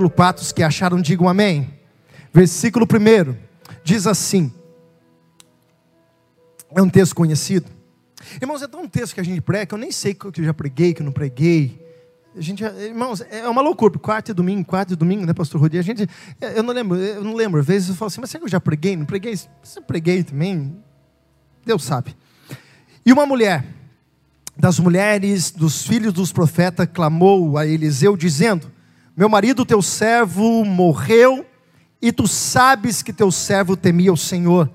capítulo 4, os que acharam, digam amém. Versículo 1 diz assim: é um texto conhecido. Irmãos, é tão um texto que a gente prega que eu nem sei que eu já preguei, que eu não preguei. A gente, irmãos, é uma loucura, quarto e domingo, quarto e domingo, né, pastor Rodi? A gente, eu não lembro, eu não lembro, às vezes eu falo assim, mas será que eu já preguei? Não preguei? Você preguei também? Deus sabe. E uma mulher, das mulheres, dos filhos dos profetas, clamou a Eliseu, dizendo: Meu marido, teu servo, morreu, e tu sabes que teu servo temia o Senhor.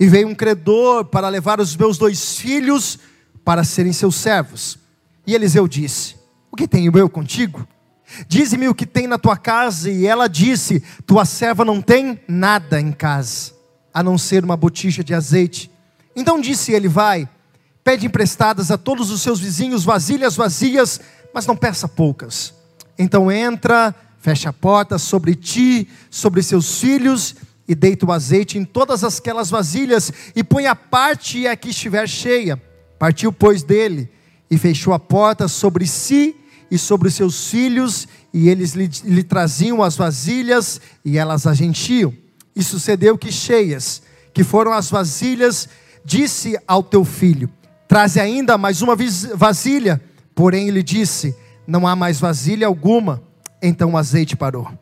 E veio um credor para levar os meus dois filhos para serem seus servos. E Eliseu disse: O que tenho eu contigo? Dize-me o que tem na tua casa. E ela disse: Tua serva não tem nada em casa, a não ser uma botija de azeite. Então disse ele: Vai, pede emprestadas a todos os seus vizinhos vasilhas vazias, mas não peça poucas. Então entra, fecha a porta sobre ti, sobre seus filhos e deita o azeite em todas aquelas vasilhas, e põe a parte a que estiver cheia. Partiu, pois, dele, e fechou a porta sobre si e sobre os seus filhos, e eles lhe, lhe traziam as vasilhas, e elas as enchiam. E sucedeu que cheias, que foram as vasilhas, disse ao teu filho: Traze ainda mais uma vasilha. Porém, ele disse: Não há mais vasilha alguma. Então o azeite parou.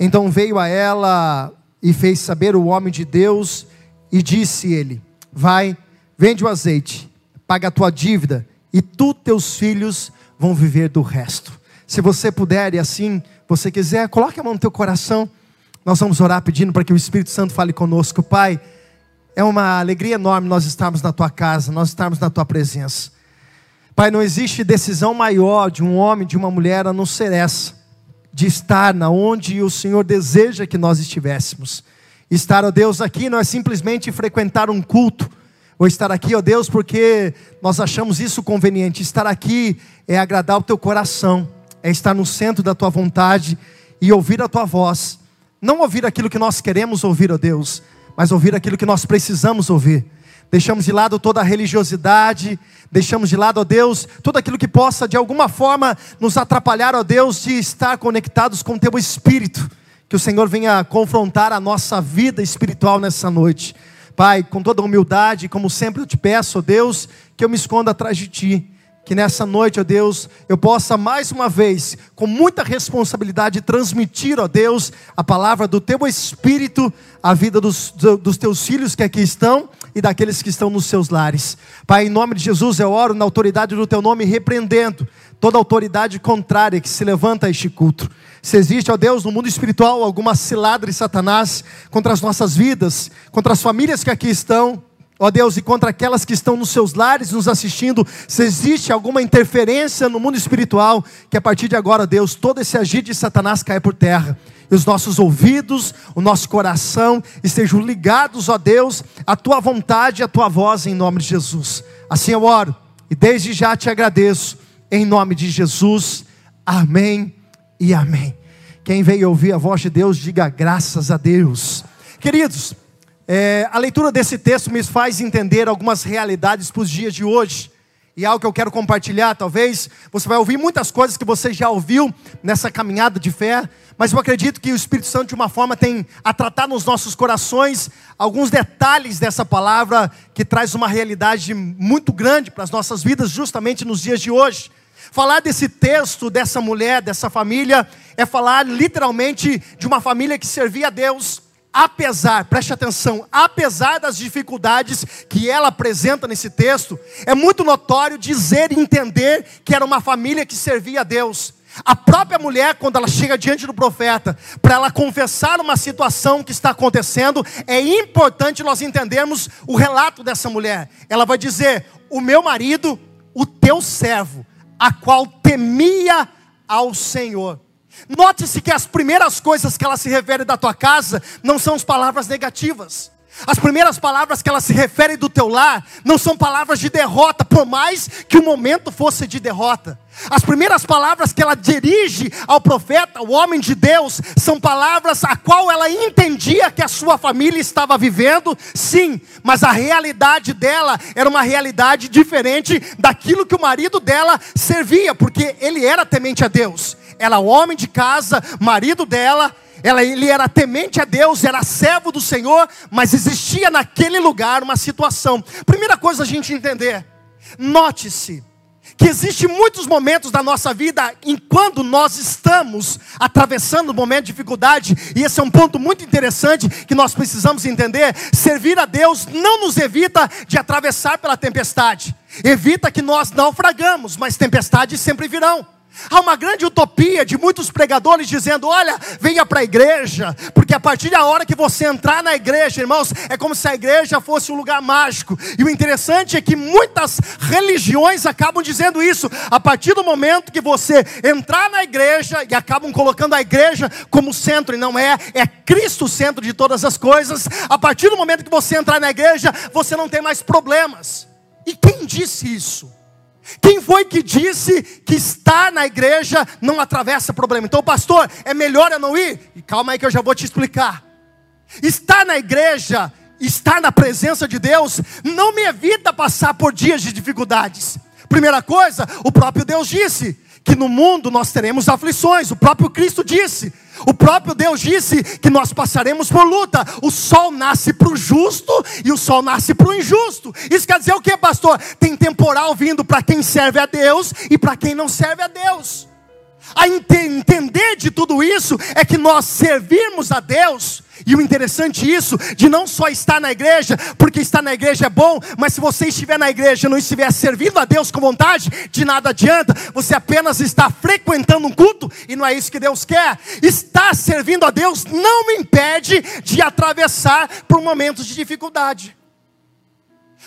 Então veio a ela e fez saber o homem de Deus, e disse ele: Vai, vende o azeite, paga a tua dívida, e tu, teus filhos, vão viver do resto. Se você puder e assim você quiser, coloque a mão no teu coração. Nós vamos orar pedindo para que o Espírito Santo fale conosco, Pai. É uma alegria enorme nós estarmos na tua casa, nós estarmos na tua presença. Pai, não existe decisão maior de um homem, de uma mulher, a não ser essa de estar na onde o Senhor deseja que nós estivéssemos. Estar, ó Deus, aqui não é simplesmente frequentar um culto, ou estar aqui, ó Deus, porque nós achamos isso conveniente. Estar aqui é agradar o teu coração, é estar no centro da tua vontade e ouvir a tua voz. Não ouvir aquilo que nós queremos ouvir, ó Deus, mas ouvir aquilo que nós precisamos ouvir. Deixamos de lado toda a religiosidade, deixamos de lado, ó Deus, tudo aquilo que possa de alguma forma nos atrapalhar, ó Deus, de estar conectados com o teu espírito. Que o Senhor venha confrontar a nossa vida espiritual nessa noite. Pai, com toda humildade, como sempre eu te peço, ó Deus, que eu me esconda atrás de ti. Que nessa noite, ó Deus, eu possa mais uma vez, com muita responsabilidade, transmitir, ó Deus, a palavra do teu Espírito à vida dos, dos teus filhos que aqui estão e daqueles que estão nos seus lares. Pai, em nome de Jesus, eu oro na autoridade do teu nome, repreendendo toda autoridade contrária que se levanta a este culto. Se existe, ó Deus, no mundo espiritual alguma cilada de Satanás contra as nossas vidas, contra as famílias que aqui estão, ó Deus, e contra aquelas que estão nos seus lares nos assistindo, se existe alguma interferência no mundo espiritual, que a partir de agora, Deus, todo esse agir de Satanás caia por terra e os nossos ouvidos, o nosso coração estejam ligados, ó Deus, à tua vontade e à tua voz em nome de Jesus. Assim eu oro e desde já te agradeço em nome de Jesus. Amém e amém. Quem veio ouvir a voz de Deus, diga graças a Deus. Queridos, é, a leitura desse texto me faz entender algumas realidades para os dias de hoje. E algo que eu quero compartilhar, talvez você vai ouvir muitas coisas que você já ouviu nessa caminhada de fé, mas eu acredito que o Espírito Santo, de uma forma, tem a tratar nos nossos corações alguns detalhes dessa palavra que traz uma realidade muito grande para as nossas vidas, justamente nos dias de hoje. Falar desse texto, dessa mulher, dessa família, é falar literalmente de uma família que servia a Deus, apesar, preste atenção, apesar das dificuldades que ela apresenta nesse texto, é muito notório dizer e entender que era uma família que servia a Deus. A própria mulher, quando ela chega diante do profeta, para ela confessar uma situação que está acontecendo, é importante nós entendermos o relato dessa mulher. Ela vai dizer: O meu marido, o teu servo, a qual temia ao Senhor. Note-se que as primeiras coisas que ela se refere da tua casa não são as palavras negativas. As primeiras palavras que ela se refere do teu lar não são palavras de derrota, por mais que o momento fosse de derrota. As primeiras palavras que ela dirige ao profeta, o homem de Deus, são palavras a qual ela entendia que a sua família estava vivendo, sim, mas a realidade dela era uma realidade diferente daquilo que o marido dela servia, porque ele era temente a Deus era homem de casa, marido dela, ela, ele era temente a Deus, era servo do Senhor, mas existia naquele lugar uma situação. Primeira coisa a gente entender: note-se que existe muitos momentos da nossa vida em quando nós estamos atravessando um momento de dificuldade, e esse é um ponto muito interessante que nós precisamos entender. Servir a Deus não nos evita de atravessar pela tempestade. Evita que nós naufragamos, mas tempestades sempre virão. Há uma grande utopia de muitos pregadores dizendo: olha, venha para a igreja, porque a partir da hora que você entrar na igreja, irmãos, é como se a igreja fosse um lugar mágico. E o interessante é que muitas religiões acabam dizendo isso. A partir do momento que você entrar na igreja, e acabam colocando a igreja como centro, e não é, é Cristo o centro de todas as coisas. A partir do momento que você entrar na igreja, você não tem mais problemas. E quem disse isso? Quem foi que disse que estar na igreja não atravessa problema? Então, pastor, é melhor eu não ir? E calma aí que eu já vou te explicar. Estar na igreja, estar na presença de Deus, não me evita passar por dias de dificuldades. Primeira coisa, o próprio Deus disse: que no mundo nós teremos aflições. O próprio Cristo disse, o próprio Deus disse que nós passaremos por luta. O sol nasce para o justo e o sol nasce para o injusto. Isso quer dizer o que, pastor? Tem temporal vindo para quem serve a Deus e para quem não serve a Deus. A entender de tudo isso é que nós servirmos a Deus e o interessante isso, de não só estar na igreja, porque estar na igreja é bom, mas se você estiver na igreja e não estiver servindo a Deus com vontade, de nada adianta, você apenas está frequentando um culto, e não é isso que Deus quer. Estar servindo a Deus não me impede de atravessar por momentos de dificuldade.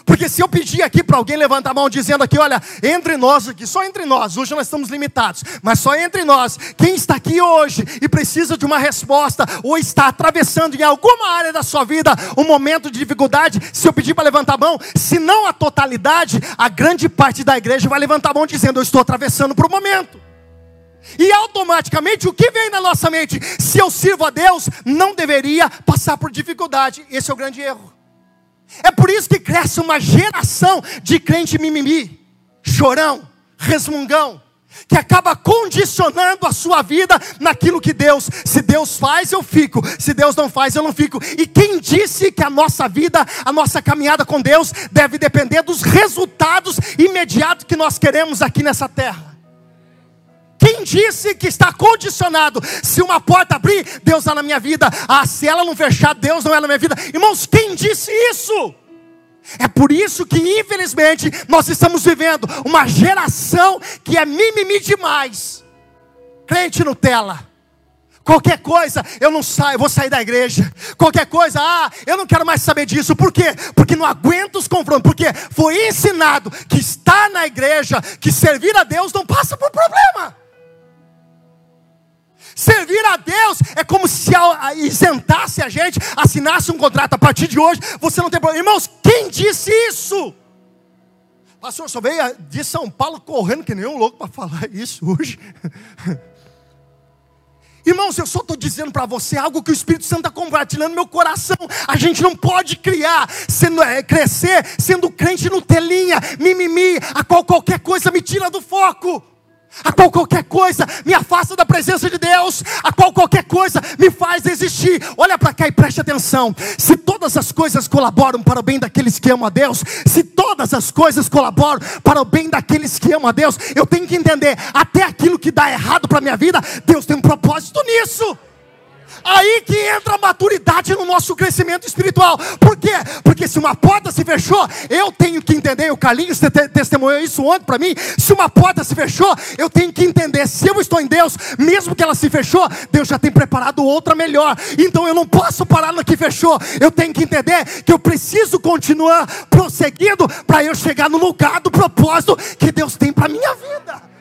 Porque se eu pedir aqui para alguém levantar a mão dizendo aqui, olha, entre nós aqui, só entre nós, hoje nós estamos limitados, mas só entre nós, quem está aqui hoje e precisa de uma resposta, ou está atravessando em alguma área da sua vida um momento de dificuldade, se eu pedir para levantar a mão, se não a totalidade, a grande parte da igreja vai levantar a mão dizendo, eu estou atravessando por um momento. E automaticamente o que vem na nossa mente? Se eu sirvo a Deus, não deveria passar por dificuldade. Esse é o grande erro. É por isso que cresce uma geração de crente mimimi, chorão, resmungão, que acaba condicionando a sua vida naquilo que Deus, se Deus faz, eu fico, se Deus não faz, eu não fico. E quem disse que a nossa vida, a nossa caminhada com Deus deve depender dos resultados imediatos que nós queremos aqui nessa terra? Quem disse que está condicionado? Se uma porta abrir, Deus está na minha vida. Ah, se ela não fechar, Deus não é na minha vida. Irmãos, quem disse isso? É por isso que, infelizmente, nós estamos vivendo uma geração que é mimimi demais. Crente Nutella. Qualquer coisa, eu não saio, eu vou sair da igreja. Qualquer coisa, ah, eu não quero mais saber disso. Por quê? Porque não aguento os confrontos. Porque foi ensinado que estar na igreja, que servir a Deus não passa por problema. Servir a Deus é como se isentasse a gente, assinasse um contrato. A partir de hoje, você não tem problema. Irmãos, quem disse isso? Pastor, só veio de São Paulo correndo que nem um louco para falar isso hoje. Irmãos, eu só estou dizendo para você algo que o Espírito Santo está compartilhando no meu coração. A gente não pode criar, sendo, é, crescer, sendo crente no telinha, mimimi, a qual qualquer coisa me tira do foco a qual qualquer coisa me afasta da presença de Deus, a qual qualquer coisa me faz existir. Olha para cá e preste atenção. Se todas as coisas colaboram para o bem daqueles que amam a Deus, se todas as coisas colaboram para o bem daqueles que amam a Deus, eu tenho que entender, até aquilo que dá errado para minha vida, Deus tem um propósito nisso. Aí que entra a maturidade no nosso crescimento espiritual. Por quê? Porque se uma porta se fechou, eu tenho que entender. O Carlinhos testemunhou isso ontem para mim. Se uma porta se fechou, eu tenho que entender. Se eu estou em Deus, mesmo que ela se fechou, Deus já tem preparado outra melhor. Então eu não posso parar no que fechou. Eu tenho que entender que eu preciso continuar prosseguindo para eu chegar no lugar do propósito que Deus tem para minha vida.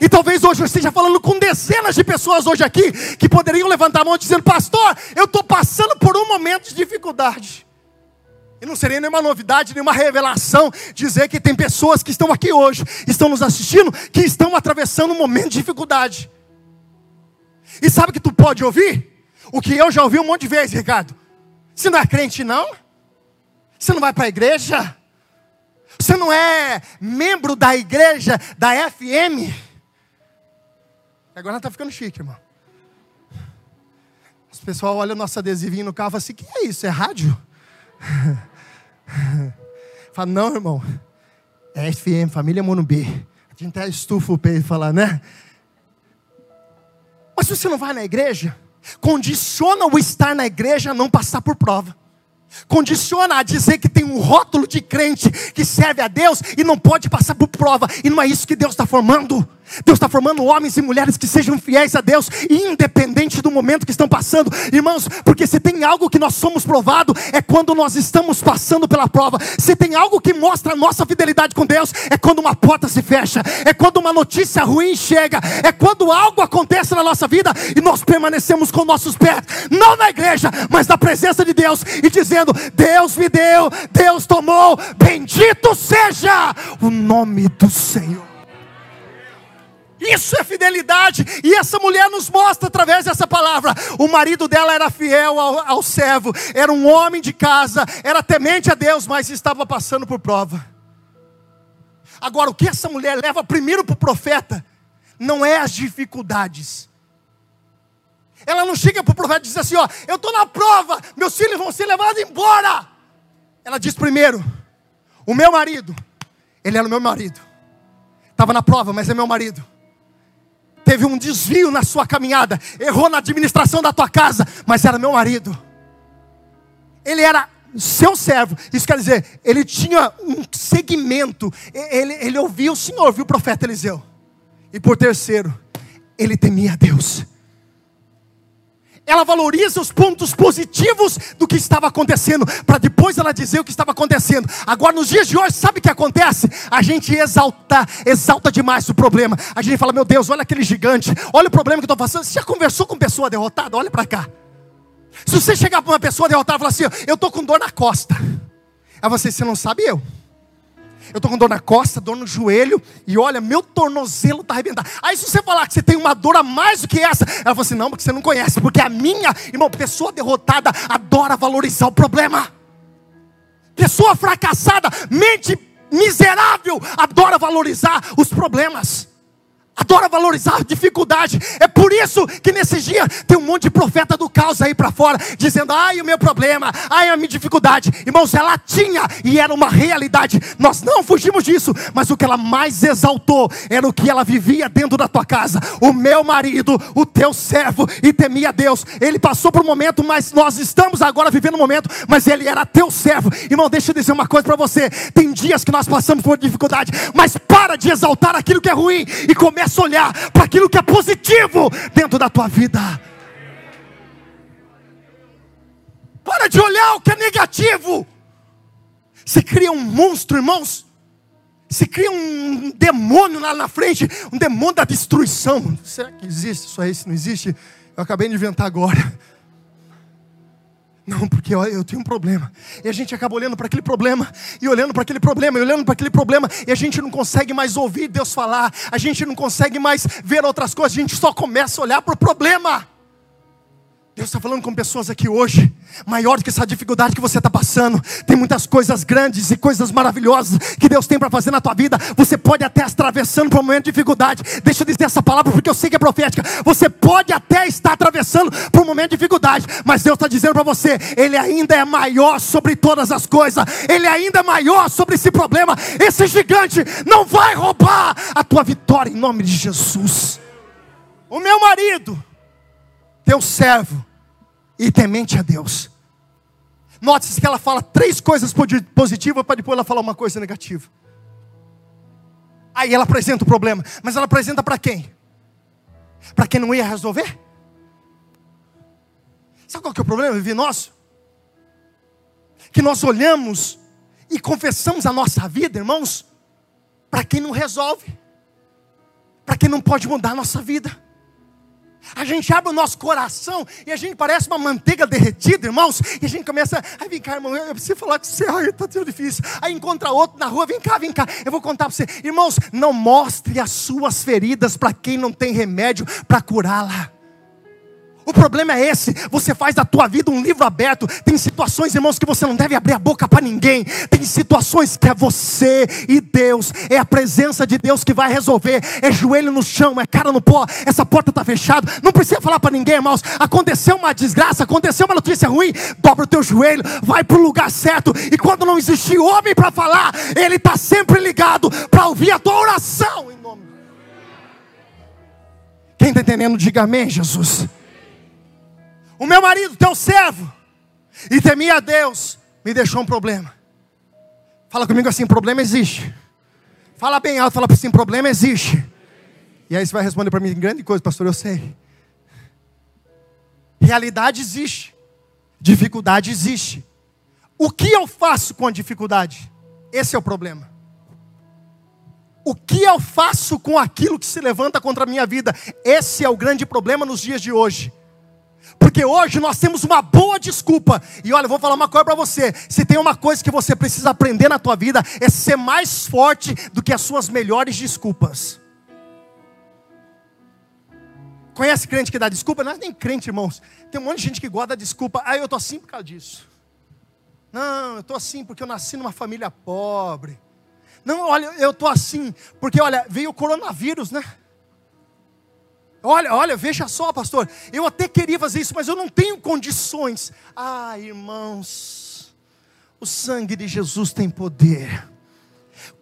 E talvez hoje eu esteja falando com dezenas de pessoas hoje aqui que poderiam levantar a mão dizendo: Pastor, eu estou passando por um momento de dificuldade. E não seria nenhuma novidade, nenhuma revelação dizer que tem pessoas que estão aqui hoje, estão nos assistindo, que estão atravessando um momento de dificuldade. E sabe que tu pode ouvir? O que eu já ouvi um monte de vezes, Ricardo. Você não é crente, não? Você não vai para a igreja? Você não é membro da igreja da FM? Agora está ficando chique, irmão. Os pessoal olha o nosso adesivinho no carro e fala assim: que é isso? É rádio? Fala, não, irmão. É FM, família Monumbi. A gente até estufa o peito e fala, né? Mas se você não vai na igreja, condiciona o estar na igreja a não passar por prova. Condiciona a dizer que tem um rótulo de crente que serve a Deus e não pode passar por prova. E não é isso que Deus está formando. Deus está formando homens e mulheres que sejam fiéis a Deus, independente do momento que estão passando, irmãos, porque se tem algo que nós somos provado, é quando nós estamos passando pela prova. Se tem algo que mostra a nossa fidelidade com Deus, é quando uma porta se fecha, é quando uma notícia ruim chega, é quando algo acontece na nossa vida e nós permanecemos com nossos pés, não na igreja, mas na presença de Deus, e dizendo: Deus me deu, Deus tomou, bendito seja o nome do Senhor. Isso é fidelidade, e essa mulher nos mostra através dessa palavra. O marido dela era fiel ao, ao servo, era um homem de casa, era temente a Deus, mas estava passando por prova. Agora, o que essa mulher leva primeiro para o profeta não é as dificuldades. Ela não chega para o profeta e diz assim: Ó, eu estou na prova, meus filhos vão ser levados embora. Ela diz primeiro: O meu marido, ele era o meu marido, estava na prova, mas é meu marido teve um desvio na sua caminhada, errou na administração da tua casa, mas era meu marido. Ele era seu servo. Isso quer dizer, ele tinha um segmento. Ele, ele ouvia o Senhor, ouvia o profeta Eliseu. E por terceiro, ele temia Deus ela valoriza os pontos positivos do que estava acontecendo, para depois ela dizer o que estava acontecendo. Agora, nos dias de hoje, sabe o que acontece? A gente exalta, exalta demais o problema. A gente fala, meu Deus, olha aquele gigante, olha o problema que eu estou passando. Você já conversou com pessoa derrotada? Olha para cá. Se você chegar para uma pessoa derrotada e falar assim, eu estou com dor na costa. Aí você, você não sabe eu eu estou com dor na costa, dor no joelho, e olha, meu tornozelo está arrebentado. Aí se você falar que você tem uma dor a mais do que essa, ela falou assim, não, porque você não conhece, porque a minha, irmão, pessoa derrotada adora valorizar o problema. Pessoa fracassada, mente miserável, adora valorizar os problemas adora valorizar dificuldade. É por isso que nesses dias tem um monte de profeta do caos aí para fora, dizendo: ai, o meu problema, ai, a minha dificuldade. Irmãos, ela tinha e era uma realidade. Nós não fugimos disso, mas o que ela mais exaltou era o que ela vivia dentro da tua casa. O meu marido, o teu servo, e temia Deus. Ele passou por um momento, mas nós estamos agora vivendo um momento, mas ele era teu servo. Irmão, deixa eu dizer uma coisa para você: tem dias que nós passamos por dificuldade, mas para de exaltar aquilo que é ruim e começa começa a olhar para aquilo que é positivo dentro da tua vida. Para de olhar o que é negativo. Se cria um monstro, irmãos. Se cria um demônio lá na frente, um demônio da destruição. Será que existe isso aí? Se não existe, eu acabei de inventar agora. Não, porque eu, tenho um problema. E a gente acaba olhando para aquele problema, e olhando para aquele problema, e olhando para aquele problema, e a gente não consegue mais ouvir Deus falar, a gente não consegue mais ver outras coisas, a gente só começa a olhar para o problema. Deus está falando com pessoas aqui hoje, maior do que essa dificuldade que você está passando. Tem muitas coisas grandes e coisas maravilhosas que Deus tem para fazer na tua vida. Você pode até atravessando por um momento de dificuldade. Deixa eu dizer essa palavra porque eu sei que é profética. Você pode até estar atravessando por um momento de dificuldade, mas Deus está dizendo para você: Ele ainda é maior sobre todas as coisas. Ele ainda é maior sobre esse problema. Esse gigante não vai roubar a tua vitória em nome de Jesus. O meu marido, teu servo e temente a Deus. Note-se que ela fala três coisas positivas para depois ela falar uma coisa negativa. Aí ela apresenta o problema, mas ela apresenta para quem? Para quem não ia resolver? Sabe qual que é o problema, Vivi, nosso? Que nós olhamos e confessamos a nossa vida, irmãos, para quem não resolve, para quem não pode mudar a nossa vida. A gente abre o nosso coração e a gente parece uma manteiga derretida, irmãos. E a gente começa, ai vem cá, irmão, eu preciso falar com você, ai, está tão difícil. Aí encontra outro na rua, vem cá, vem cá, eu vou contar para você. Irmãos, não mostre as suas feridas para quem não tem remédio para curá-la. O problema é esse. Você faz da tua vida um livro aberto. Tem situações, irmãos, que você não deve abrir a boca para ninguém. Tem situações que é você e Deus. É a presença de Deus que vai resolver. É joelho no chão, é cara no pó. Essa porta está fechada. Não precisa falar para ninguém, irmãos. Aconteceu uma desgraça, aconteceu uma notícia ruim. Dobra o teu joelho, vai para o lugar certo. E quando não existir homem para falar, ele está sempre ligado para ouvir a tua oração. Em nome. Quem está entendendo, diga amém, Jesus. O meu marido, teu servo, e temia a Deus, me deixou um problema. Fala comigo assim: problema existe. Fala bem alto, fala assim: problema existe. E aí você vai responder para mim: grande coisa, pastor, eu sei. Realidade existe, dificuldade existe. O que eu faço com a dificuldade? Esse é o problema. O que eu faço com aquilo que se levanta contra a minha vida? Esse é o grande problema nos dias de hoje. Porque hoje nós temos uma boa desculpa. E olha, eu vou falar uma coisa para você. Se tem uma coisa que você precisa aprender na tua vida é ser mais forte do que as suas melhores desculpas. Conhece crente que dá desculpa? Não é nem crente, irmãos. Tem um monte de gente que gosta da desculpa. Ah, eu tô assim por causa disso. Não, eu tô assim porque eu nasci numa família pobre. Não, olha, eu tô assim porque olha, veio o coronavírus, né? Olha, olha, veja só, pastor. Eu até queria fazer isso, mas eu não tenho condições. Ah, irmãos, o sangue de Jesus tem poder.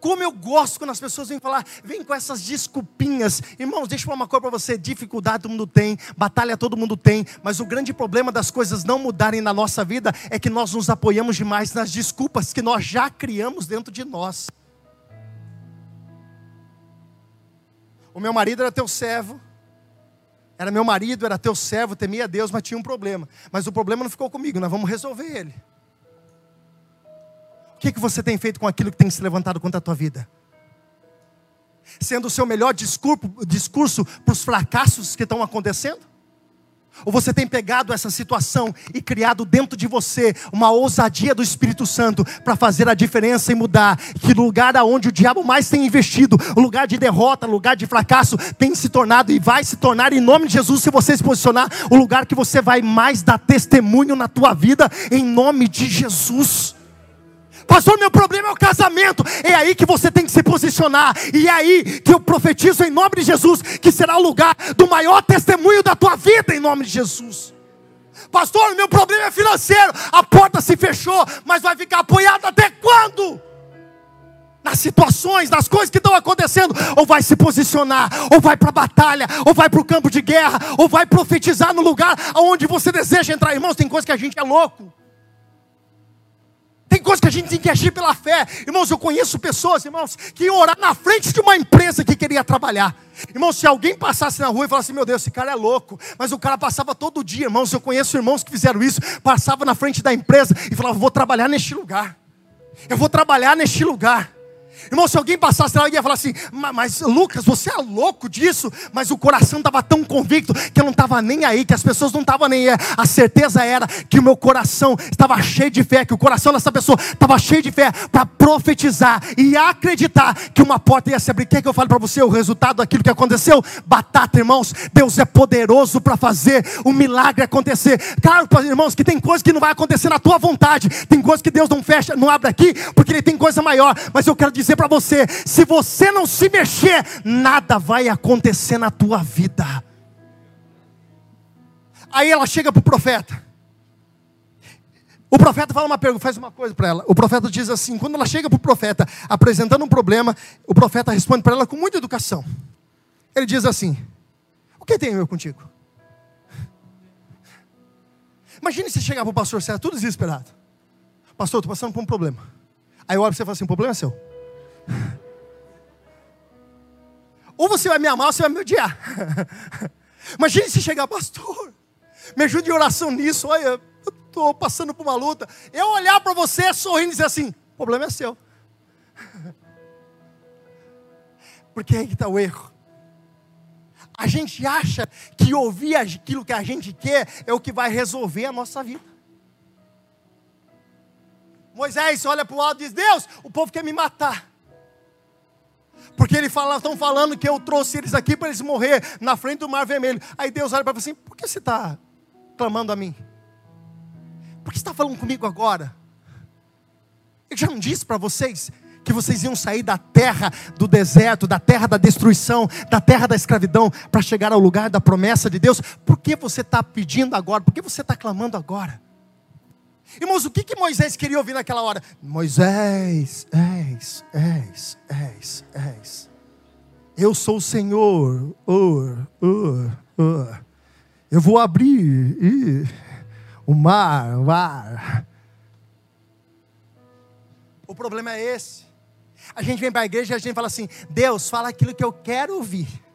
Como eu gosto quando as pessoas vêm falar, vem com essas desculpinhas. Irmãos, deixa eu falar uma coisa para você: dificuldade todo mundo tem, batalha todo mundo tem, mas o grande problema das coisas não mudarem na nossa vida é que nós nos apoiamos demais nas desculpas que nós já criamos dentro de nós. O meu marido era teu servo, era meu marido, era teu servo, temia Deus, mas tinha um problema. Mas o problema não ficou comigo, nós vamos resolver ele. O que, que você tem feito com aquilo que tem se levantado contra a tua vida? Sendo o seu melhor discurso para os fracassos que estão acontecendo? Ou você tem pegado essa situação e criado dentro de você uma ousadia do Espírito Santo para fazer a diferença e mudar? Que lugar aonde o diabo mais tem investido, o lugar de derrota, lugar de fracasso, tem se tornado e vai se tornar em nome de Jesus, se você se posicionar, o lugar que você vai mais dar testemunho na tua vida, em nome de Jesus. Pastor, meu problema é o casamento. É aí que você tem que se posicionar. E é aí que eu profetizo em nome de Jesus que será o lugar do maior testemunho da tua vida em nome de Jesus. Pastor, meu problema é financeiro. A porta se fechou, mas vai ficar apoiado até quando? nas situações, nas coisas que estão acontecendo, ou vai se posicionar, ou vai para a batalha, ou vai para o campo de guerra, ou vai profetizar no lugar onde você deseja entrar. Irmãos, tem coisa que a gente é louco. Tem coisas que a gente tem que agir pela fé. Irmãos, eu conheço pessoas, irmãos, que iam orar na frente de uma empresa que queria trabalhar. Irmãos, se alguém passasse na rua e falasse, meu Deus, esse cara é louco. Mas o cara passava todo dia, irmãos. Eu conheço irmãos que fizeram isso. Passava na frente da empresa e falava, vou trabalhar neste lugar. Eu vou trabalhar neste lugar. Irmão, se alguém passasse lá, ia falar assim: Mas Lucas, você é louco disso? Mas o coração estava tão convicto que eu não estava nem aí, que as pessoas não estavam nem aí. A certeza era que o meu coração estava cheio de fé, que o coração dessa pessoa estava cheio de fé para profetizar e acreditar que uma porta ia se abrir. Quer que eu fale para você o resultado daquilo que aconteceu? Batata, irmãos. Deus é poderoso para fazer o milagre acontecer. Claro, irmãos, que tem coisas que não vai acontecer na tua vontade, tem coisas que Deus não fecha, não abre aqui, porque Ele tem coisa maior. Mas eu quero dizer dizer para você: se você não se mexer, nada vai acontecer na tua vida. Aí ela chega para o profeta. O profeta fala uma pergunta, faz uma coisa para ela. O profeta diz assim: quando ela chega para o profeta apresentando um problema, o profeta responde para ela com muita educação. Ele diz assim: O que tem eu contigo? Imagine se chegar para o pastor, você é tudo desesperado. Pastor, estou passando por um problema. Aí eu olho para você e falo assim: o problema é seu. Ou você vai me amar ou você vai me odiar. Imagine se chegar, pastor, me ajude em oração nisso. Olha, eu estou passando por uma luta. Eu olhar para você sorrindo e dizer assim: o problema é seu. Porque aí está o erro. A gente acha que ouvir aquilo que a gente quer é o que vai resolver a nossa vida. Moisés olha para o alto e diz: Deus, o povo quer me matar. Porque eles estão falando que eu trouxe eles aqui para eles morrer na frente do mar vermelho. Aí Deus olha para você assim: por que você está clamando a mim? Por que está falando comigo agora? Eu já não disse para vocês que vocês iam sair da terra do deserto, da terra da destruição, da terra da escravidão, para chegar ao lugar da promessa de Deus. Por que você está pedindo agora? Por que você está clamando agora? Irmãos, o que, que Moisés queria ouvir naquela hora? Moisés, és, és, és, és. Eu sou o Senhor. Eu vou abrir o mar, o mar. O problema é esse. A gente vem para a igreja e a gente fala assim: Deus, fala aquilo que eu quero ouvir.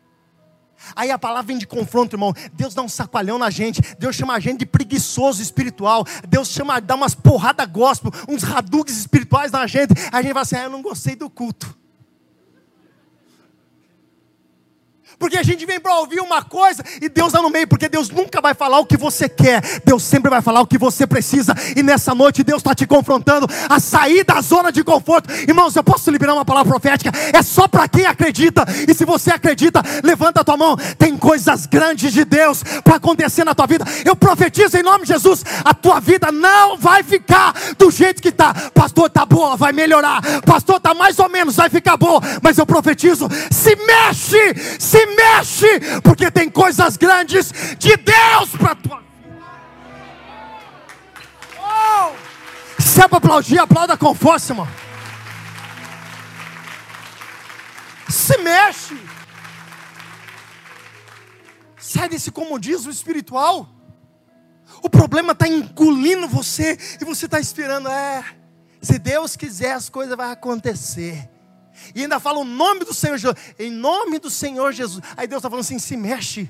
Aí a palavra vem de confronto, irmão. Deus dá um sacoalhão na gente. Deus chama a gente de preguiçoso espiritual. Deus chama, dá umas porradas gospel, uns radugues espirituais na gente. Aí a gente fala assim: ah, eu não gostei do culto. Porque a gente vem para ouvir uma coisa e Deus está no meio, porque Deus nunca vai falar o que você quer, Deus sempre vai falar o que você precisa, e nessa noite Deus está te confrontando a sair da zona de conforto. Irmãos, eu posso liberar uma palavra profética, é só para quem acredita, e se você acredita, levanta a tua mão, tem coisas grandes de Deus para acontecer na tua vida. Eu profetizo em nome de Jesus, a tua vida não vai ficar do jeito que está, pastor, está boa, vai melhorar, pastor, está mais ou menos, vai ficar boa, mas eu profetizo, se mexe, se mexe, porque tem coisas grandes de Deus para tua vida. Oh! Se é para aplaudir, aplauda com força, irmão. Se mexe. Sai desse comodismo espiritual. O problema está engolindo você e você está esperando. É, se Deus quiser, as coisas vão acontecer. E ainda fala o nome do Senhor Jesus. Em nome do Senhor Jesus. Aí Deus está falando assim: se mexe.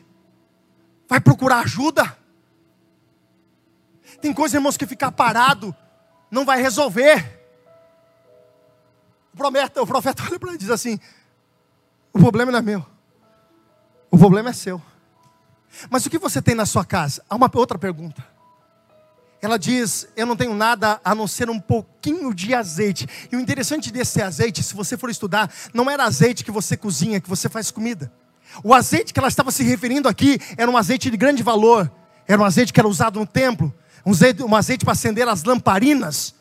Vai procurar ajuda. Tem coisa, irmãos, que ficar parado não vai resolver. O profeta, o profeta olha para ele e diz assim: o problema não é meu. O problema é seu. Mas o que você tem na sua casa? Há uma outra pergunta ela diz: Eu não tenho nada a não ser um pouquinho de azeite. E o interessante desse azeite, se você for estudar, não era azeite que você cozinha, que você faz comida. O azeite que ela estava se referindo aqui era um azeite de grande valor, era um azeite que era usado no templo, um azeite, um azeite para acender as lamparinas.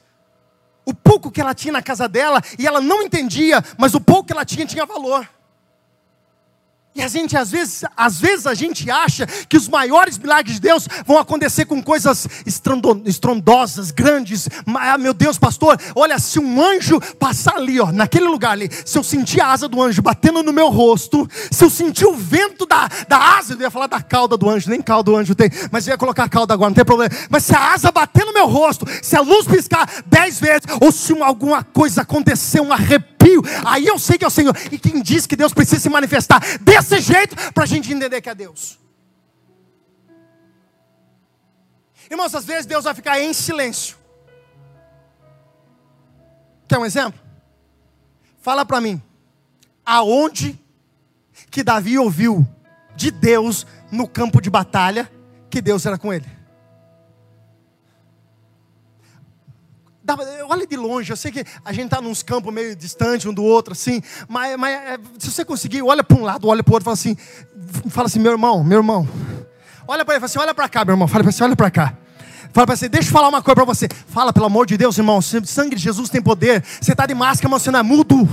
O pouco que ela tinha na casa dela, e ela não entendia, mas o pouco que ela tinha tinha valor. E a gente, às vezes, às vezes a gente acha que os maiores milagres de Deus vão acontecer com coisas estrondosas, grandes. Ah, meu Deus, pastor, olha, se um anjo passar ali, ó, naquele lugar ali, se eu sentir a asa do anjo batendo no meu rosto, se eu sentir o vento da, da asa, eu ia falar da cauda do anjo, nem cauda do anjo tem, mas eu ia colocar cauda agora, não tem problema. Mas se a asa bater no meu rosto, se a luz piscar dez vezes, ou se alguma coisa acontecer, um arrepio, aí eu sei que é o Senhor. E quem diz que Deus precisa se manifestar? desse jeito para a gente entender que é Deus. Irmãos, às vezes Deus vai ficar em silêncio. Quer um exemplo? Fala para mim, aonde que Davi ouviu de Deus no campo de batalha que Deus era com ele? Olha de longe, eu sei que a gente está nos campos meio distante um do outro, assim, mas, mas é, se você conseguir, olha para um lado, olha para o outro, fala assim, fala assim, meu irmão, meu irmão, olha para ele, fala assim, olha para cá, meu irmão, fala para você, olha para cá. Fala para você, deixa eu falar uma coisa para você. Fala, pelo amor de Deus, irmão. Sangue de Jesus tem poder. Você está de máscara, mas você não é mudo.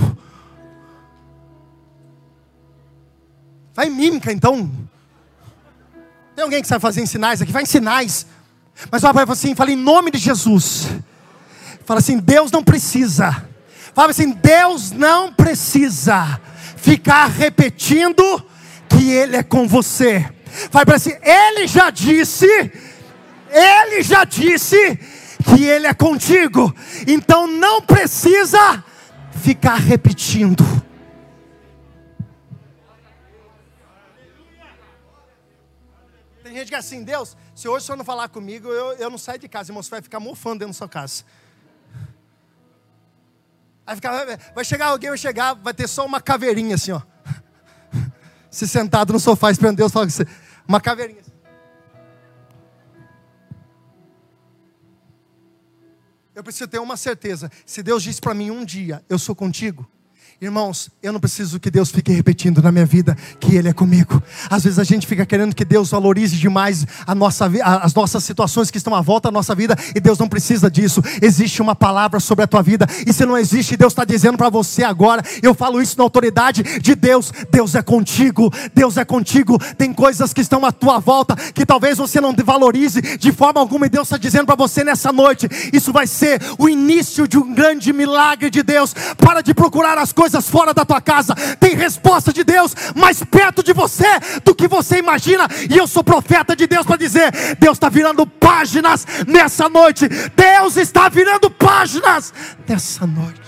Vai em mímica, então. Tem alguém que sabe fazer em sinais aqui? Vai em sinais. Mas olha para assim, fala em nome de Jesus. Fala assim: Deus não precisa. Fala assim: Deus não precisa ficar repetindo que Ele é com você. Fala para assim: Ele já disse, Ele já disse que Ele é contigo. Então não precisa ficar repetindo. Tem gente que é assim, Deus, se hoje o senhor não falar comigo, eu, eu não saio de casa, irmão, você vai ficar mofando dentro da sua casa. Vai, ficar, vai chegar alguém, vai chegar, vai ter só uma caveirinha assim, ó. Se sentado no sofá esperando Deus falar com você. Uma caveirinha. Eu preciso ter uma certeza. Se Deus disse para mim um dia, eu sou contigo. Irmãos, eu não preciso que Deus fique repetindo na minha vida que Ele é comigo. Às vezes a gente fica querendo que Deus valorize demais a nossa, as nossas situações que estão à volta da nossa vida, e Deus não precisa disso. Existe uma palavra sobre a tua vida, e se não existe, Deus está dizendo para você agora. Eu falo isso na autoridade de Deus. Deus é contigo, Deus é contigo. Tem coisas que estão à tua volta que talvez você não valorize de forma alguma, e Deus está dizendo para você nessa noite: isso vai ser o início de um grande milagre de Deus. Para de procurar as coisas coisas fora da tua casa, tem resposta de Deus mais perto de você do que você imagina. E eu sou profeta de Deus para dizer: Deus está virando páginas nessa noite. Deus está virando páginas nessa noite.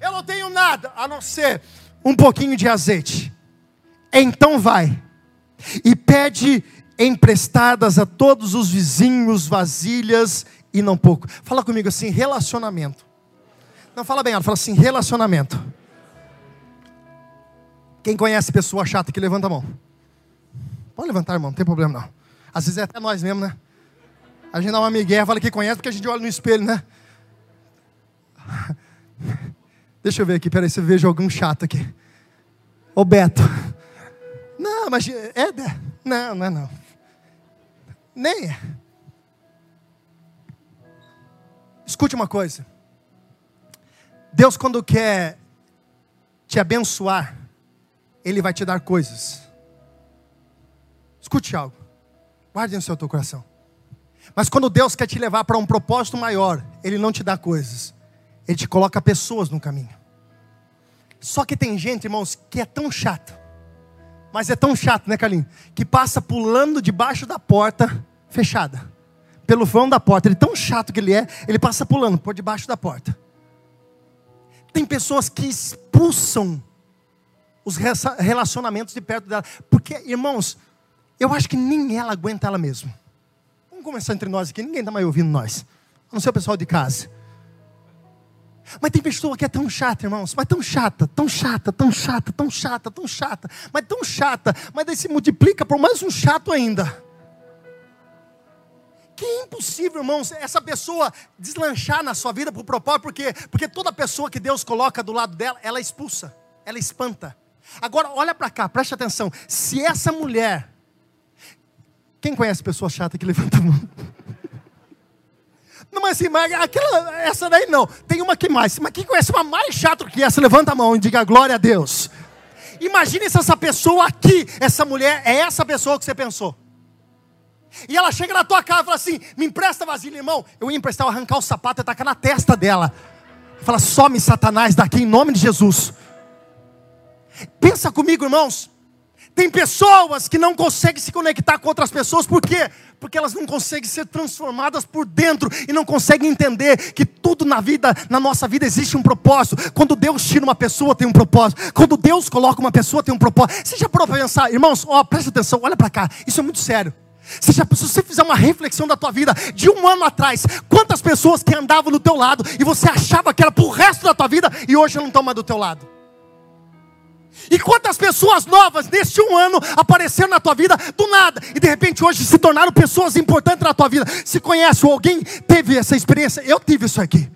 Eu não tenho nada a não ser um pouquinho de azeite. Então vai e pede emprestadas a todos os vizinhos vasilhas e não pouco. Fala comigo assim: relacionamento. Não, fala bem, ela fala assim: relacionamento. Quem conhece pessoa chata que levanta a mão? Pode levantar, irmão, não tem problema não. Às vezes é até nós mesmo, né? A gente dá uma migué, fala que conhece, porque a gente olha no espelho, né? Deixa eu ver aqui, peraí, se eu vejo algum chato aqui. Ô Beto. Não, mas é, é. Não, não é não. Nem é. Escute uma coisa. Deus, quando quer te abençoar, Ele vai te dar coisas. Escute algo, guarde no seu teu coração. Mas quando Deus quer te levar para um propósito maior, Ele não te dá coisas, Ele te coloca pessoas no caminho. Só que tem gente, irmãos, que é tão chato, mas é tão chato, né, Carlinhos? Que passa pulando debaixo da porta fechada, pelo vão da porta. Ele é tão chato que ele é, ele passa pulando por debaixo da porta. Tem pessoas que expulsam os relacionamentos de perto dela. Porque, irmãos, eu acho que nem ela aguenta ela mesma. Vamos começar entre nós aqui, ninguém está mais ouvindo nós. A não ser o pessoal de casa. Mas tem pessoa que é tão chata, irmãos, mas tão chata, tão chata, tão chata, tão chata, tão chata, mas tão chata, mas daí se multiplica por mais um chato ainda que é impossível, irmãos, essa pessoa deslanchar na sua vida por propósito, porque, porque toda pessoa que Deus coloca do lado dela, ela expulsa, ela espanta. Agora, olha para cá, preste atenção. Se essa mulher. Quem conhece pessoa chata que levanta a mão? Não, mas assim, mas aquela, essa daí não. Tem uma que mais. Mas quem conhece uma mais chata que essa? Levanta a mão e diga glória a Deus. Imagine se essa pessoa aqui, essa mulher, é essa pessoa que você pensou. E ela chega na tua casa e fala assim: me empresta vasilha, irmão. Eu ia emprestar, eu arrancar o sapato e tacar na testa dela. Fala, some Satanás daqui em nome de Jesus. Pensa comigo, irmãos. Tem pessoas que não conseguem se conectar com outras pessoas, por quê? Porque elas não conseguem ser transformadas por dentro e não conseguem entender que tudo na vida, na nossa vida, existe um propósito. Quando Deus tira uma pessoa, tem um propósito. Quando Deus coloca uma pessoa, tem um propósito. Você já parou para pensar, irmãos, ó, presta atenção, olha para cá, isso é muito sério. Se, você fizer uma reflexão da tua vida de um ano atrás, quantas pessoas que andavam do teu lado e você achava que era para o resto da tua vida e hoje não estão mais do teu lado? E quantas pessoas novas neste um ano apareceram na tua vida do nada e de repente hoje se tornaram pessoas importantes na tua vida? Se conhece ou alguém teve essa experiência? Eu tive isso aqui.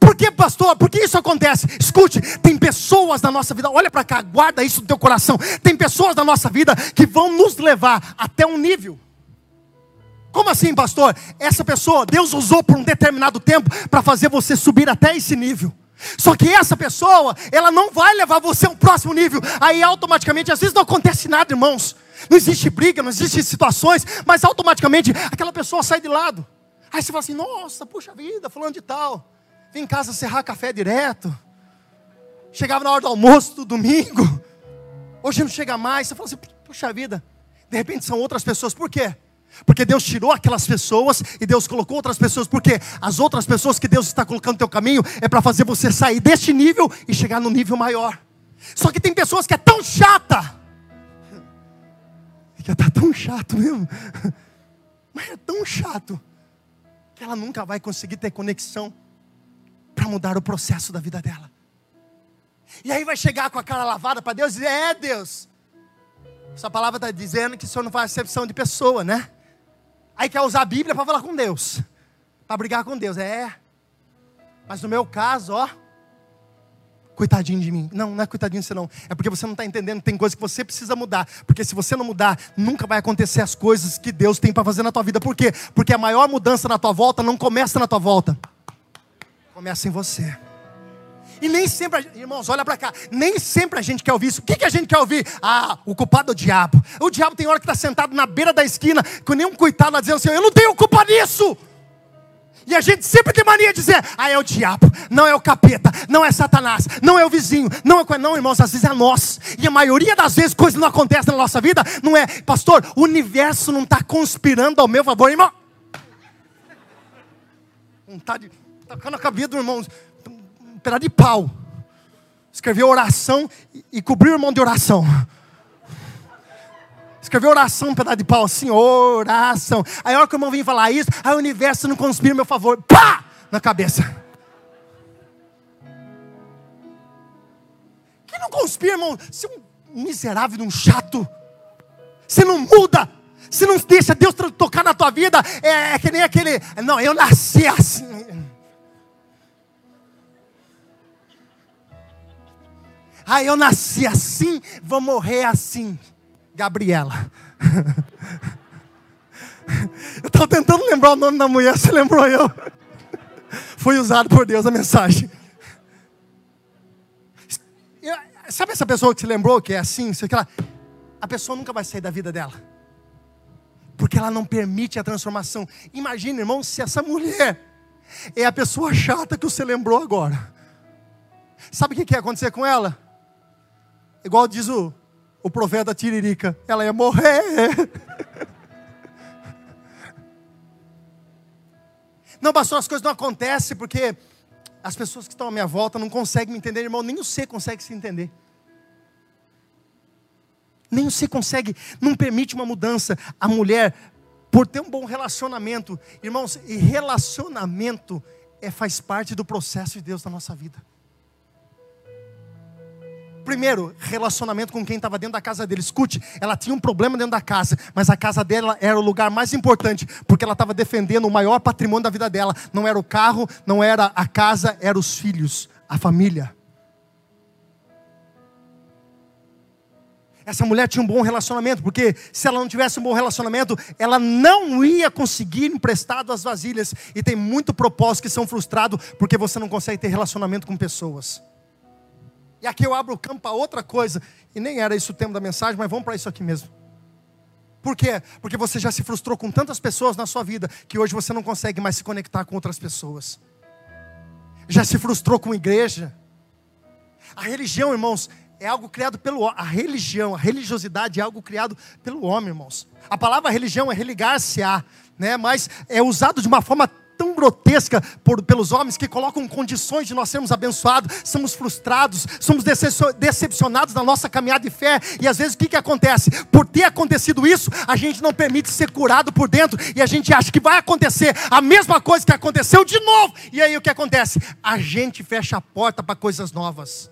Por que, pastor? Por que isso acontece? Escute, tem pessoas na nossa vida, olha para cá, guarda isso no teu coração. Tem pessoas na nossa vida que vão nos levar até um nível como assim, pastor? Essa pessoa, Deus usou por um determinado tempo para fazer você subir até esse nível. Só que essa pessoa, ela não vai levar você ao próximo nível. Aí automaticamente, às vezes não acontece nada, irmãos. Não existe briga, não existe situações, mas automaticamente aquela pessoa sai de lado. Aí você fala assim: nossa, puxa vida, falando de tal. Vem em casa serrar café direto. Chegava na hora do almoço do domingo. Hoje não chega mais. Você fala assim: puxa vida. De repente são outras pessoas. Por quê? Porque Deus tirou aquelas pessoas e Deus colocou outras pessoas, porque as outras pessoas que Deus está colocando no teu caminho é para fazer você sair deste nível e chegar no nível maior. Só que tem pessoas que é tão chata, que está tão chato mesmo, mas é tão chato, que ela nunca vai conseguir ter conexão para mudar o processo da vida dela. E aí vai chegar com a cara lavada para Deus e dizer: É Deus, essa palavra está dizendo que o Senhor não faz acepção de pessoa, né? Aí quer usar a Bíblia para falar com Deus, para brigar com Deus. É. Mas no meu caso, ó, coitadinho de mim. Não, não é coitadinho de você não. É porque você não está entendendo tem coisas que você precisa mudar. Porque se você não mudar, nunca vai acontecer as coisas que Deus tem para fazer na tua vida. Por quê? Porque a maior mudança na tua volta não começa na tua volta. Começa em você. E nem sempre, irmãos, olha para cá, nem sempre a gente quer ouvir isso. O que, que a gente quer ouvir? Ah, o culpado é o diabo. O diabo tem hora que está sentado na beira da esquina, com nenhum coitado lá dizendo assim: Eu não tenho culpa nisso. E a gente sempre tem mania de dizer: ah, é o diabo, não é o capeta, não é Satanás, não é o vizinho, não é. Não, irmãos, às vezes é nós. E a maioria das vezes coisas não acontecem na nossa vida, não é, pastor, o universo não está conspirando ao meu favor, irmão. Não está tocando a cabeça do irmão, pedaço de pau. Escreveu oração e cobriu o irmão de oração. Escreveu oração, um pedaço de pau assim, oração. Aí a hora que o irmão vinha falar isso, aí o universo não conspira meu favor. Pá! Na cabeça. Quem não conspira, irmão? Você é um miserável, um chato. Você não muda. Você não deixa Deus tocar na tua vida. É, é que nem aquele. Não, eu nasci assim. Ah, eu nasci assim, vou morrer assim. Gabriela. Eu estava tentando lembrar o nome da mulher, você lembrou eu? Foi usado por Deus a mensagem. Sabe essa pessoa que se lembrou que é assim? A pessoa nunca vai sair da vida dela. Porque ela não permite a transformação. Imagina, irmão, se essa mulher é a pessoa chata que você lembrou agora. Sabe o que ia acontecer com ela? Igual diz o, o profeta Tiririca, ela ia morrer. Não, pastor, as coisas não acontecem porque as pessoas que estão à minha volta não conseguem me entender, irmão, nem você consegue se entender. Nem você consegue, não permite uma mudança. A mulher, por ter um bom relacionamento, irmãos, e relacionamento é, faz parte do processo de Deus na nossa vida. Primeiro, relacionamento com quem estava dentro da casa dele. Escute, ela tinha um problema dentro da casa, mas a casa dela era o lugar mais importante, porque ela estava defendendo o maior patrimônio da vida dela. Não era o carro, não era a casa, eram os filhos, a família. Essa mulher tinha um bom relacionamento, porque se ela não tivesse um bom relacionamento, ela não ia conseguir emprestado as vasilhas. E tem muito propósito que são frustrados porque você não consegue ter relacionamento com pessoas. E aqui eu abro o campo para outra coisa. E nem era isso o tema da mensagem, mas vamos para isso aqui mesmo. Por quê? Porque você já se frustrou com tantas pessoas na sua vida que hoje você não consegue mais se conectar com outras pessoas. Já se frustrou com a igreja. A religião, irmãos, é algo criado pelo. A religião, a religiosidade é algo criado pelo homem, irmãos. A palavra religião é religar-se a, né? mas é usado de uma forma tão grotesca por, pelos homens que colocam condições de nós sermos abençoados, somos frustrados, somos decepcionados na nossa caminhada de fé, e às vezes o que, que acontece? Por ter acontecido isso, a gente não permite ser curado por dentro, e a gente acha que vai acontecer a mesma coisa que aconteceu de novo, e aí o que acontece? A gente fecha a porta para coisas novas.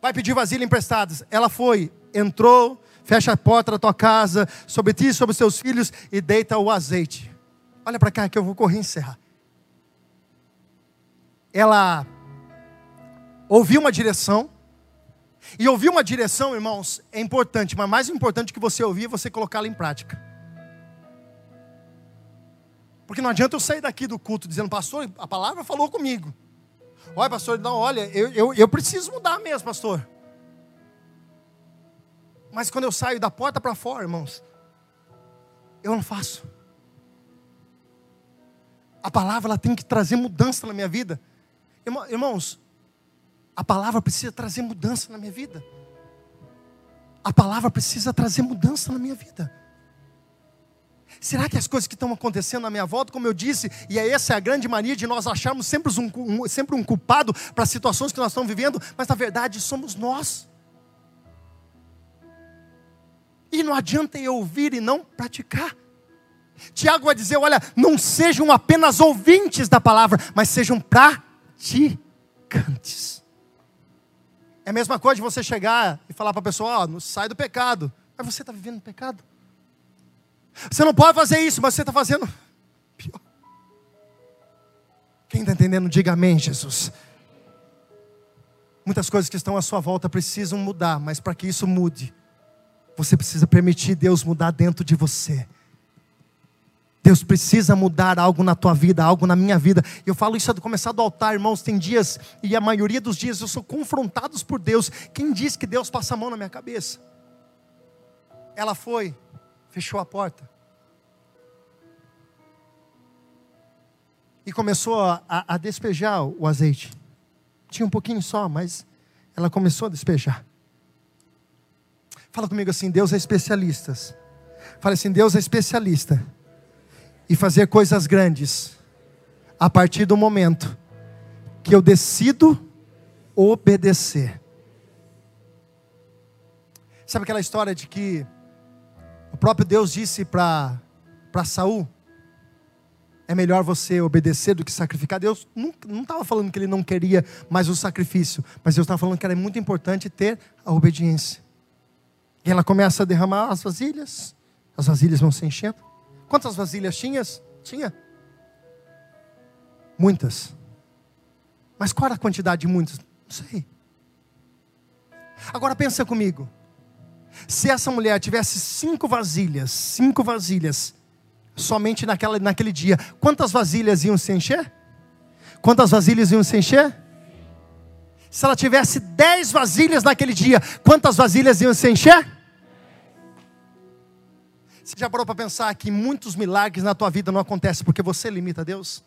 Vai pedir vasilha emprestadas. Ela foi, entrou, fecha a porta da tua casa, sobre ti e sobre os seus filhos, e deita o azeite. Olha para cá que eu vou correr e encerrar. Ela ouviu uma direção, e ouvir uma direção, irmãos, é importante, mas mais importante que você ouvir é você colocá-la em prática. Porque não adianta eu sair daqui do culto dizendo, pastor, a palavra falou comigo. Olha, pastor, não, olha, eu, eu, eu preciso mudar mesmo, pastor. Mas quando eu saio da porta para fora, irmãos, eu não faço. A palavra ela tem que trazer mudança na minha vida. Irmãos, a palavra precisa trazer mudança na minha vida. A palavra precisa trazer mudança na minha vida. Será que as coisas que estão acontecendo na minha volta, como eu disse, e é essa é a grande mania de nós acharmos sempre um, um sempre um culpado para as situações que nós estamos vivendo, mas na verdade somos nós. E não adianta eu ouvir e não praticar. Tiago vai dizer: olha, não sejam apenas ouvintes da palavra, mas sejam praticantes. É a mesma coisa de você chegar e falar para a pessoa: oh, sai do pecado. Mas você está vivendo pecado. Você não pode fazer isso, mas você está fazendo pior. Quem está entendendo, diga amém, Jesus. Muitas coisas que estão à sua volta precisam mudar, mas para que isso mude, você precisa permitir Deus mudar dentro de você. Deus precisa mudar algo na tua vida, algo na minha vida. Eu falo isso do começar do altar, irmãos. Tem dias, e a maioria dos dias eu sou confrontados por Deus. Quem diz que Deus passa a mão na minha cabeça? Ela foi, fechou a porta. E começou a, a, a despejar o azeite. Tinha um pouquinho só, mas ela começou a despejar. Fala comigo assim: Deus é especialista. Fala assim: Deus é especialista e fazer coisas grandes a partir do momento que eu decido obedecer. Sabe aquela história de que o próprio Deus disse para Saul: é melhor você obedecer do que sacrificar. Deus não estava falando que ele não queria mais o sacrifício, mas Deus estava falando que era muito importante ter a obediência. E ela começa a derramar as vasilhas, as vasilhas vão se enchendo. Quantas vasilhas tinhas? Tinha? Muitas. Mas qual era a quantidade de muitas? Não sei. Agora pensa comigo. Se essa mulher tivesse cinco vasilhas, cinco vasilhas, somente naquela, naquele dia, quantas vasilhas iam se encher? Quantas vasilhas iam se encher? Se ela tivesse dez vasilhas naquele dia, quantas vasilhas iam se encher? Você já parou para pensar que muitos milagres na tua vida não acontecem porque você limita Deus?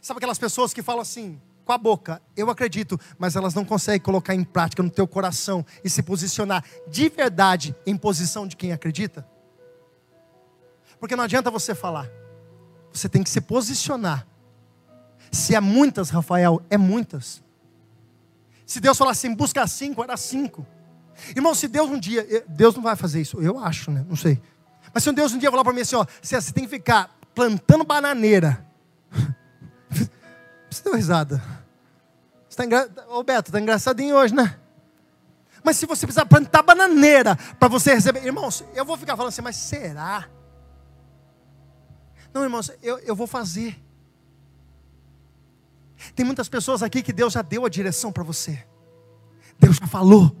Sabe aquelas pessoas que falam assim, com a boca, eu acredito, mas elas não conseguem colocar em prática no teu coração e se posicionar de verdade em posição de quem acredita? Porque não adianta você falar. Você tem que se posicionar. Se é muitas, Rafael, é muitas. Se Deus falar assim, busca cinco, era cinco. Irmão, se Deus um dia, eh, Deus não vai fazer isso, eu acho, né? Não sei. Mas se Deus um dia falar para mim assim, ó, você tem que ficar plantando bananeira. Você deu risada. Você tá engra... Ô Beto, tá engraçadinho hoje, né? Mas se você precisar plantar bananeira para você receber, irmãos, eu vou ficar falando assim, mas será? Não, irmãos, eu, eu vou fazer. Tem muitas pessoas aqui que Deus já deu a direção para você. Deus já falou.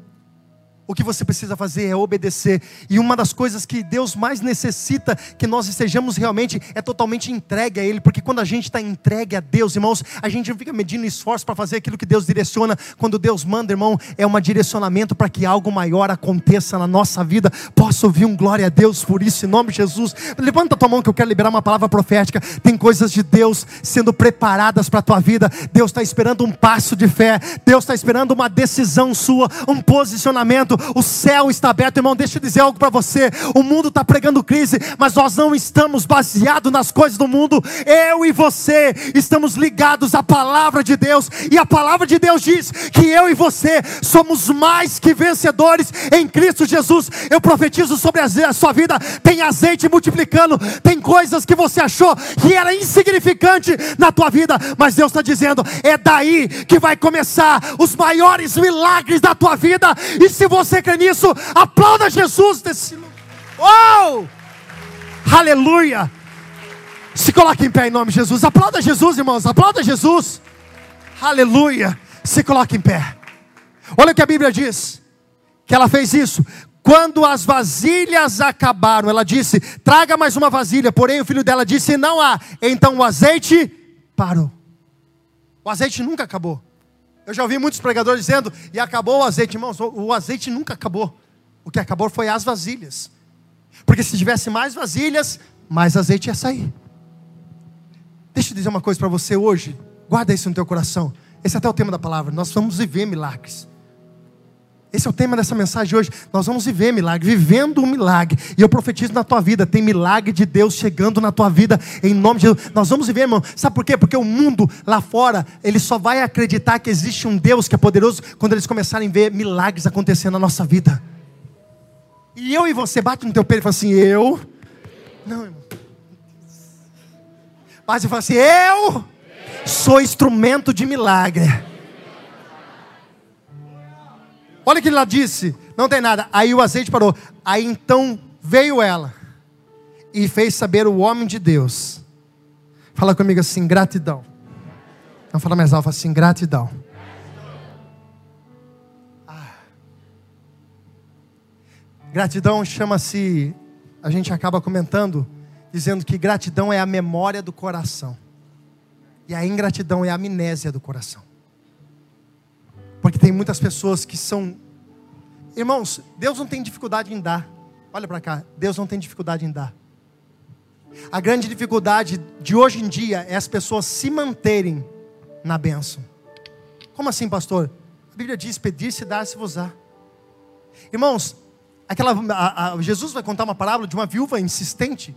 O que você precisa fazer é obedecer. E uma das coisas que Deus mais necessita que nós estejamos realmente é totalmente entregue a Ele. Porque quando a gente está entregue a Deus, irmãos, a gente não fica medindo esforço para fazer aquilo que Deus direciona. Quando Deus manda, irmão, é um direcionamento para que algo maior aconteça na nossa vida. Posso ouvir um glória a Deus por isso, em nome de Jesus. Levanta a tua mão que eu quero liberar uma palavra profética. Tem coisas de Deus sendo preparadas para a tua vida. Deus está esperando um passo de fé. Deus está esperando uma decisão sua, um posicionamento o céu está aberto, irmão. Deixa eu dizer algo para você. O mundo está pregando crise, mas nós não estamos baseados nas coisas do mundo. Eu e você estamos ligados à palavra de Deus, e a palavra de Deus diz que eu e você somos mais que vencedores em Cristo Jesus. Eu profetizo sobre a sua vida: tem azeite multiplicando, tem coisas que você achou que era insignificante na tua vida, mas Deus está dizendo: é daí que vai começar os maiores milagres da tua vida, e se você você crê nisso, aplauda Jesus desse lugar. Oh! Aleluia! Se coloque em pé em nome de Jesus. Aplauda Jesus, irmãos. Aplauda Jesus. Aleluia. Se coloque em pé. Olha o que a Bíblia diz. Que ela fez isso. Quando as vasilhas acabaram, ela disse: Traga mais uma vasilha. Porém, o filho dela disse: Não há. Então o azeite parou. O azeite nunca acabou. Eu já ouvi muitos pregadores dizendo, e acabou o azeite. Irmãos, o azeite nunca acabou. O que acabou foi as vasilhas. Porque se tivesse mais vasilhas, mais azeite ia sair. Deixa eu dizer uma coisa para você hoje. Guarda isso no teu coração. Esse é até o tema da palavra. Nós vamos viver milagres. Esse é o tema dessa mensagem hoje. Nós vamos viver milagre, vivendo um milagre. E eu profetizo na tua vida: tem milagre de Deus chegando na tua vida, em nome de Jesus. Nós vamos viver, irmão. Sabe por quê? Porque o mundo lá fora, ele só vai acreditar que existe um Deus que é poderoso quando eles começarem a ver milagres acontecendo na nossa vida. E eu e você bate no teu peito e fala assim: eu. Não, irmão. Mas eu falo assim: eu sou instrumento de milagre. Olha o que ela disse: não tem nada. Aí o azeite parou. Aí então veio ela e fez saber o homem de Deus Fala comigo assim: gratidão. Não fala mais alto, fala assim: gratidão. Ah. Gratidão chama-se, a gente acaba comentando, dizendo que gratidão é a memória do coração, e a ingratidão é a amnésia do coração. Porque tem muitas pessoas que são. Irmãos, Deus não tem dificuldade em dar. Olha para cá, Deus não tem dificuldade em dar. A grande dificuldade de hoje em dia é as pessoas se manterem na bênção. Como assim, pastor? A Bíblia diz: pedir-se, dar-se-vos-á. Irmãos, aquela, a, a, Jesus vai contar uma parábola de uma viúva insistente,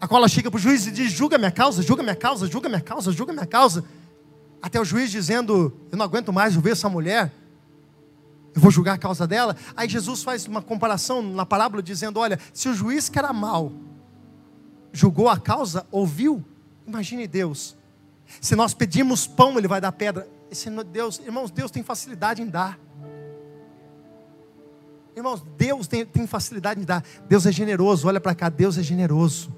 a qual ela chega para o juiz e diz: julga minha causa, julga minha causa, julga minha causa, julga minha causa. Até o juiz dizendo: Eu não aguento mais ver essa mulher, eu vou julgar a causa dela. Aí Jesus faz uma comparação na parábola, dizendo: Olha, se o juiz que era mal julgou a causa, ouviu, imagine Deus. Se nós pedimos pão, Ele vai dar pedra. Esse Deus, irmãos, Deus tem facilidade em dar. Irmãos, Deus tem, tem facilidade em dar. Deus é generoso, olha para cá, Deus é generoso.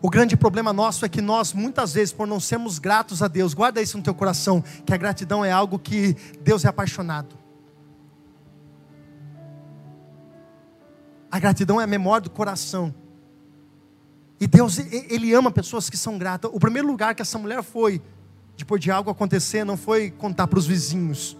O grande problema nosso é que nós, muitas vezes, por não sermos gratos a Deus, guarda isso no teu coração, que a gratidão é algo que Deus é apaixonado. A gratidão é a memória do coração. E Deus, Ele ama pessoas que são gratas. O primeiro lugar que essa mulher foi, depois de algo acontecer, não foi contar para os vizinhos,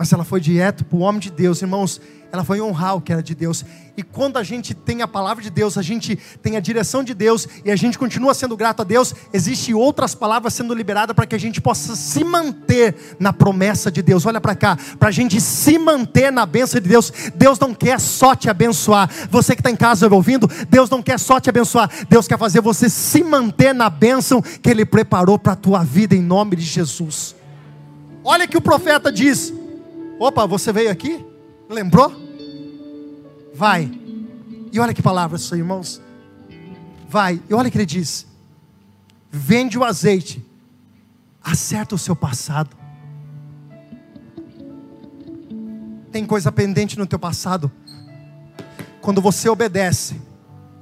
mas ela foi direto para o homem de Deus, irmãos ela foi honrar o que era de Deus. E quando a gente tem a palavra de Deus, a gente tem a direção de Deus e a gente continua sendo grato a Deus, existem outras palavras sendo liberadas para que a gente possa se manter na promessa de Deus. Olha para cá, para a gente se manter na bênção de Deus. Deus não quer só te abençoar. Você que está em casa ouvindo, Deus não quer só te abençoar. Deus quer fazer você se manter na bênção que Ele preparou para a tua vida em nome de Jesus. Olha que o profeta diz: Opa, você veio aqui? Lembrou? Vai. E olha que palavras, irmãos. Vai. E olha o que ele diz: Vende o azeite, acerta o seu passado. Tem coisa pendente no teu passado. Quando você obedece,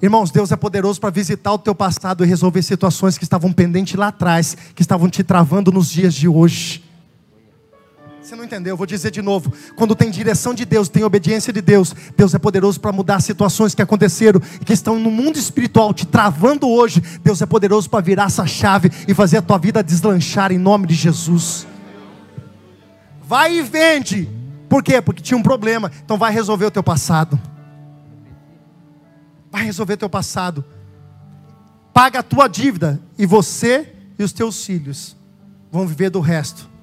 irmãos, Deus é poderoso para visitar o teu passado e resolver situações que estavam pendentes lá atrás, que estavam te travando nos dias de hoje. Você não entendeu? Eu vou dizer de novo. Quando tem direção de Deus, tem obediência de Deus, Deus é poderoso para mudar situações que aconteceram e que estão no mundo espiritual te travando hoje. Deus é poderoso para virar essa chave e fazer a tua vida deslanchar em nome de Jesus. Vai e vende. Por quê? Porque tinha um problema. Então vai resolver o teu passado. Vai resolver o teu passado. Paga a tua dívida e você e os teus filhos vão viver do resto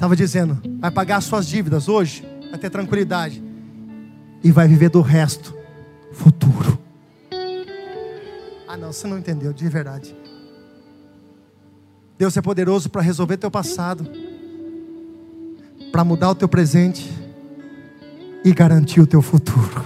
Estava dizendo, vai pagar suas dívidas hoje, vai ter tranquilidade. E vai viver do resto futuro. Ah não, você não entendeu, de verdade. Deus é poderoso para resolver teu passado, para mudar o teu presente e garantir o teu futuro.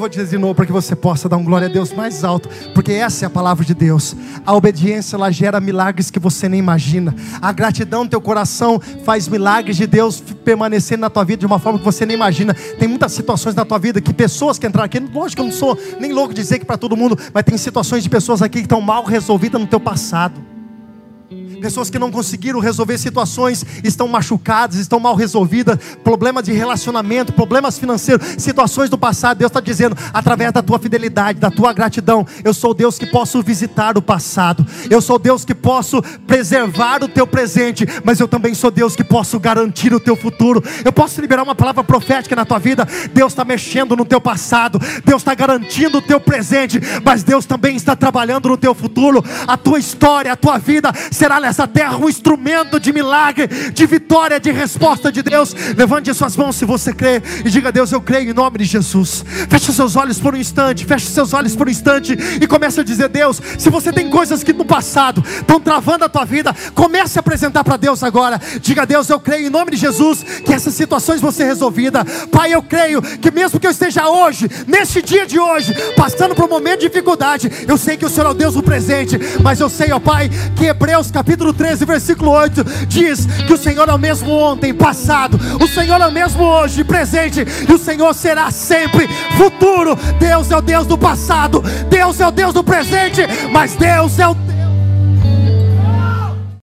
Eu vou dizer de novo para que você possa dar um glória a Deus mais alto, porque essa é a palavra de Deus. A obediência ela gera milagres que você nem imagina. A gratidão no teu coração faz milagres de Deus permanecer na tua vida de uma forma que você nem imagina. Tem muitas situações na tua vida que pessoas que entraram aqui, lógico que eu não sou nem louco dizer que para todo mundo, mas tem situações de pessoas aqui que estão mal resolvidas no teu passado pessoas que não conseguiram resolver situações, estão machucadas, estão mal resolvidas, problemas de relacionamento, problemas financeiros, situações do passado. Deus está dizendo, através da tua fidelidade, da tua gratidão, eu sou Deus que posso visitar o passado, eu sou Deus que posso preservar o teu presente, mas eu também sou Deus que posso garantir o teu futuro. Eu posso liberar uma palavra profética na tua vida. Deus está mexendo no teu passado, Deus está garantindo o teu presente, mas Deus também está trabalhando no teu futuro. A tua história, a tua vida será nessa terra um instrumento de milagre, de vitória, de resposta de Deus. Levante suas mãos se você crê e diga: Deus, eu creio em nome de Jesus. Feche seus olhos por um instante, feche seus olhos por um instante e comece a dizer: Deus, se você tem coisas que no passado estão travando a tua vida, comece a apresentar para Deus agora. Diga: Deus, eu creio em nome de Jesus que essas situações vão ser resolvidas. Pai, eu creio que mesmo que eu esteja hoje, neste dia de hoje, passando por um momento de dificuldade, eu sei que o Senhor é o Deus do presente, mas eu sei, ó Pai, que Hebreus capítulo capítulo 13, versículo 8, diz que o Senhor é o mesmo ontem, passado, o Senhor é o mesmo hoje, presente, e o Senhor será sempre futuro. Deus é o Deus do passado, Deus é o Deus do presente, mas Deus é o